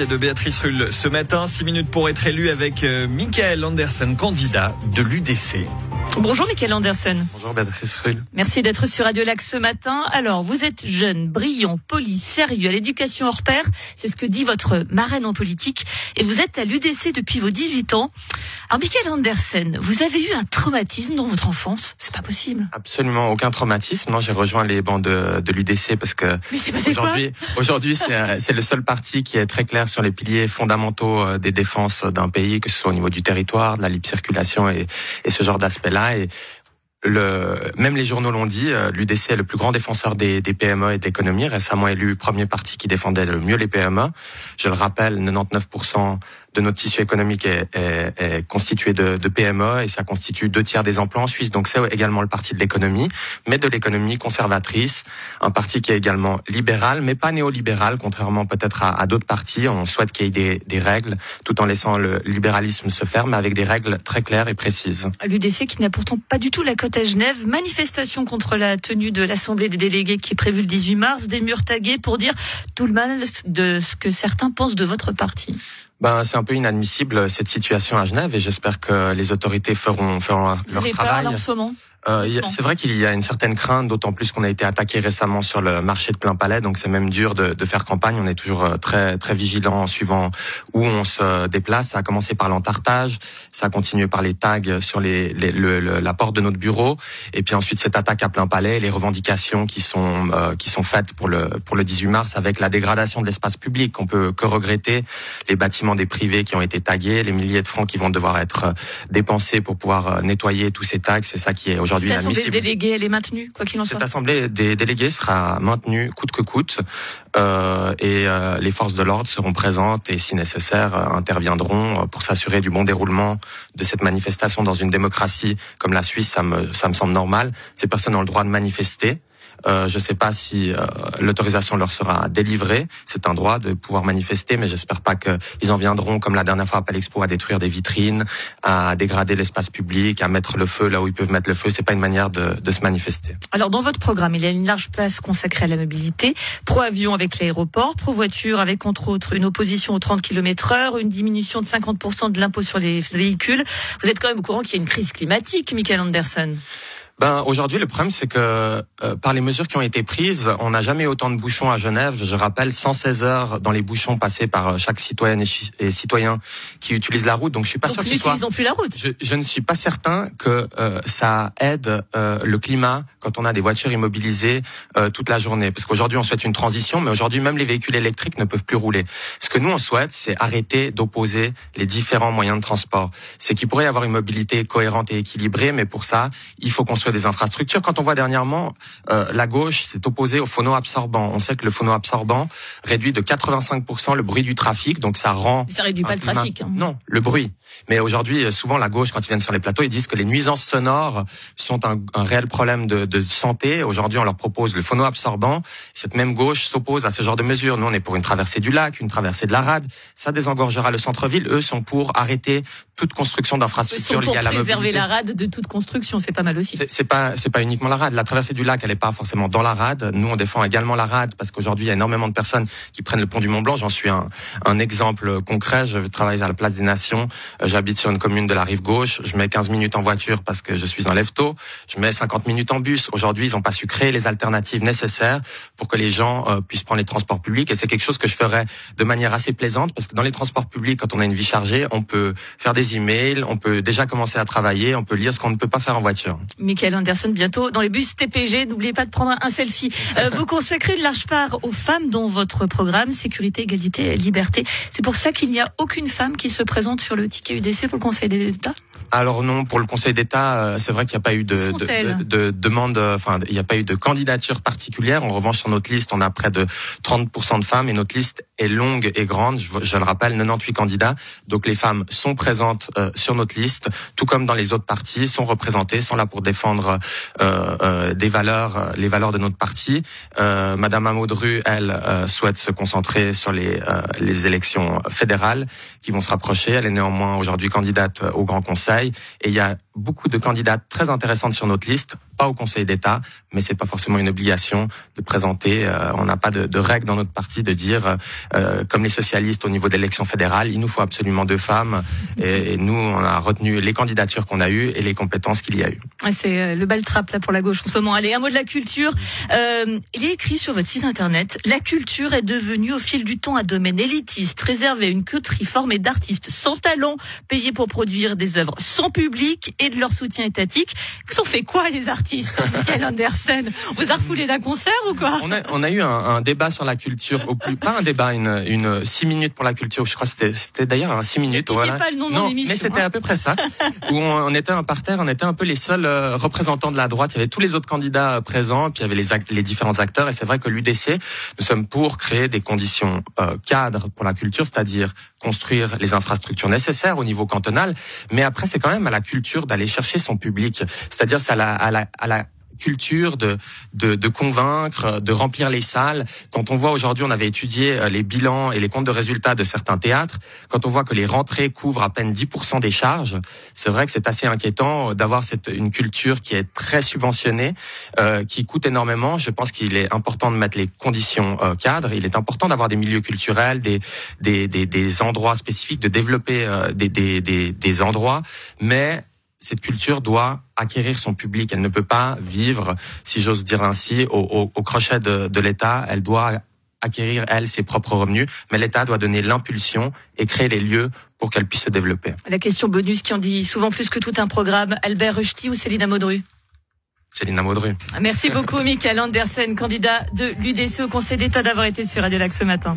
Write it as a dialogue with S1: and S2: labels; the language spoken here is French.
S1: de Béatrice Rulle ce matin. Six minutes pour être élu avec euh, Michael Anderson, candidat de l'UDC.
S2: Bonjour Michael Anderson.
S3: Bonjour Béatrice Rulle.
S2: Merci d'être sur Radio Lac ce matin. Alors, vous êtes jeune, brillant, poli, sérieux, à l'éducation hors pair. C'est ce que dit votre marraine en politique. Et vous êtes à l'UDC depuis vos 18 ans. Alors, Michael Anderson, vous avez eu un traumatisme dans votre enfance? C'est pas possible.
S3: Absolument aucun traumatisme. Non, j'ai rejoint les bancs de, de l'UDC parce que aujourd'hui, aujourd'hui, c'est le seul parti qui est très clair sur les piliers fondamentaux euh, des défenses d'un pays, que ce soit au niveau du territoire, de la libre circulation et, et ce genre d'aspect-là. Et le, même les journaux l'ont dit, euh, l'UDC est le plus grand défenseur des, des PME et d'économie, récemment élu premier parti qui défendait le mieux les PME. Je le rappelle, 99% de notre tissu économique est, est- est constitué de, de PME et ça constitue deux tiers des emplois en Suisse. Donc c'est également le parti de l'économie, mais de l'économie conservatrice, un parti qui est également libéral, mais pas néolibéral, contrairement peut-être à, d'autres partis. On souhaite qu'il y ait des, des règles, tout en laissant le libéralisme se faire, mais avec des règles très claires et précises.
S2: L'UDC qui n'a pourtant pas du tout la cote à Genève. Manifestation contre la tenue de l'Assemblée des délégués qui est prévue le 18 mars. Des murs tagués pour dire tout le mal de ce que certains pensent de votre parti.
S3: Ben, c'est un peu inadmissible cette situation à Genève et j'espère que les autorités feront, feront leur
S2: peur
S3: travail.
S2: là, en ce moment?
S3: Euh, c'est vrai qu'il y a une certaine crainte, d'autant plus qu'on a été attaqué récemment sur le marché de plein palais, donc c'est même dur de, de faire campagne. On est toujours euh, très très vigilant en suivant où on se déplace. Ça a commencé par l'entartage, ça a continué par les tags sur les, les- le- le- la porte de notre bureau, et puis ensuite cette attaque à plein palais, les revendications qui sont euh, qui sont faites pour le pour le 18 mars, avec la dégradation de l'espace public. On peut que regretter les bâtiments des privés qui ont été tagués, les milliers de francs qui vont devoir être euh, dépensés pour pouvoir euh, nettoyer tous ces tags. C'est ça qui est aujourd'hui
S2: Cette Assemblée des
S3: inadmissible.
S2: délégués, elle est maintenue, quoi qu'il en soit.
S3: Cette assemblée des délégués sera maintenue coûte que coûte euh, et euh, les forces de l'ordre seront présentes et si nécessaire euh, interviendront euh, pour s'assurer du bon déroulement de cette manifestation dans une démocratie comme la Suisse. Ça me, ça me semble normal. Ces personnes ont le droit de manifester. Euh, je ne sais pas si euh, l'autorisation leur sera délivrée. C'est un droit de pouvoir manifester, mais j'espère pas qu'ils en viendront, comme la dernière fois à Palexpo, à détruire des vitrines, à dégrader l'espace public, à mettre le feu là où ils peuvent mettre le feu. C'est pas une manière de, de se manifester.
S2: Alors dans votre programme, il y a une large place consacrée à la mobilité, pro-avion avec l'aéroport, pro-voiture avec entre autres une opposition aux 30 km heure, une diminution de 50% de l'impôt sur les véhicules. Vous êtes quand même au courant qu'il y a une crise climatique, Michael Anderson.
S3: Ben aujourd'hui le problème c'est que euh, par les mesures qui ont été prises, on n'a jamais eu autant de bouchons à Genève. Je rappelle 116 heures dans les bouchons passés par euh, chaque citoyenne et, et citoyen qui utilise la route. Donc je suis pas
S2: Donc
S3: sûr qu'il soit
S2: plus la route.
S3: je, je ne suis pas certain que euh, ça aide euh, le climat quand on a des voitures immobilisées euh, toute la journée. Parce qu'aujourd'hui, on souhaite une transition, mais aujourd'hui, même les véhicules électriques ne peuvent plus rouler. Ce que nous, on souhaite, c'est arrêter d'opposer les différents moyens de transport. C'est qu'il pourrait y avoir une mobilité cohérente et équilibrée, mais pour ça, il faut construire des infrastructures. Quand on voit dernièrement, euh, la gauche s'est opposée au phono-absorbant. On sait que le phono-absorbant réduit de 85% le bruit du trafic, donc ça rend
S2: Ça réduit pas le trafic. hein.
S3: Non, le bruit. Mais aujourd'hui, euh, souvent, la gauche, quand ils viennent sur les plateaux, ils disent que les nuisances sonores sont un, un réel problème de, de santé. Aujourd'hui, on leur propose le phono-absorbant. Cette même gauche s'oppose à ce genre de mesures. Nous, on est pour une traversée du lac, une traversée de la rade. Ça désengorgera le centre-ville. Eux sont pour arrêter toute construction d'infrastructures liées à la
S2: préserver
S3: mobilité.
S2: la rade de toute construction, c'est pas mal aussi.
S3: C'est pas c'est pas uniquement la rade. La traversée du lac, elle est pas forcément dans la rade. Nous, on défend également la rade parce qu'aujourd'hui, il y a énormément de personnes qui prennent le pont du Mont Blanc. J'en suis un, un exemple concret. Je travaille à la Place des Nations. Euh, J'habite sur une commune de la rive gauche. Je mets 15 minutes en voiture parce que je suis un lève-tôt. Je mets 50 minutes en bus. Aujourd'hui, ils n'ont pas su créer les alternatives nécessaires pour que les gens euh, puissent prendre les transports publics. Et c'est quelque chose que je ferais de manière assez plaisante parce que dans les transports publics, quand on a une vie chargée, on peut faire des emails, on peut déjà commencer à travailler, on peut lire ce qu'on ne peut pas faire en voiture.
S2: Michael Anderson, bientôt dans les bus TPG. N'oubliez pas de prendre un selfie. Euh, vous consacrez une large part aux femmes dans votre programme Sécurité, Égalité, Liberté. C'est pour cela qu'il n'y a aucune femme qui se présente sur le ticket UDC pour le Conseil d'État
S3: Alors non, pour le Conseil d'État, euh, c'est vrai qu'il n'y a pas eu de, de, de- de demande, euh, enfin, il n'y a pas eu de candidature particulière. En revanche, sur notre liste, on a près de 30% de femmes et notre liste est longue et grande. Je, je le rappelle, 98 candidats. Donc les femmes sont présentes euh, sur notre liste, tout comme dans les autres partis, sont représentées, sont là pour défendre euh, euh, des valeurs, les valeurs de notre parti. Euh, Madame Amaudru, elle, euh, souhaite se concentrer sur les, euh, les élections fédérales qui vont se rapprocher. Elle est néanmoins aujourd'hui candidate au Grand Conseil. Et il y a beaucoup de candidates très intéressantes sur notre liste, pas au Conseil d'État, mais c'est pas forcément une obligation de présenter. Euh, on n'a pas de, de règle dans notre parti de dire, euh, comme les socialistes au niveau de l'élection fédérale, il nous faut absolument deux femmes. Et, et nous, on a retenu les candidatures qu'on a eues et les compétences qu'il y a eu.
S2: C'est euh, le bal trap là pour la gauche en ce moment. Allez, un mot de la culture. Euh, il est écrit sur votre site internet, la culture est devenue au fil du temps un domaine élitiste, réservé à une coterie formée d'artistes sans talent, payés pour produire des œuvres sans public et de leur soutien étatique. Vous en fait quoi les artistes, Michael Andersen? Vous a refoulé d'un concert ou quoi?
S3: On a, on a eu un, un, débat sur la culture, au plus pas un débat, une, une six minutes pour la culture. Je crois que c'était, c'était d'ailleurs un six minutes.
S2: Voilà. pas le nom
S3: non,
S2: de
S3: mais c'était
S2: hein.
S3: à peu près ça. où on, on, était un parterre, on était un peu les seuls euh, représentants de la droite. Il y avait tous les autres candidats euh, présents, puis il y avait les, act, les différents acteurs. Et c'est vrai que l'UDC, nous sommes pour créer des conditions euh, cadres pour la culture, c'est-à-dire construire les infrastructures nécessaires au niveau cantonal. Mais après, c'est quand même à la culture d'aller chercher son public. C'est-à-dire, c'est à la, à la, à la culture de, de, de, convaincre, de remplir les salles. Quand on voit aujourd'hui, on avait étudié euh, les bilans et les comptes de résultats de certains théâtres, quand on voit que les rentrées couvrent à peine 10% des charges, c'est vrai que c'est assez inquiétant d'avoir cette une culture qui est très subventionnée, euh, qui coûte énormément. Je pense qu'il est important de mettre les conditions euh, cadres. Il est important d'avoir des milieux culturels, des, des, des, des, endroits spécifiques, de développer euh, des, des, des, des endroits, mais cette culture doit acquérir son public. Elle ne peut pas vivre, si j'ose dire ainsi, au, au, au crochet de, de l'État. Elle doit acquérir, elle, ses propres revenus, mais l'État doit donner l'impulsion et créer les lieux pour qu'elle puisse se développer.
S2: La question bonus qui en dit souvent plus que tout un programme, Albert Rushdie ou Céline Modru?
S3: Céline Modru.
S2: Merci beaucoup, Michael Andersen, candidat de l'UDC au Conseil d'État, d'avoir été sur Radio Lac ce matin.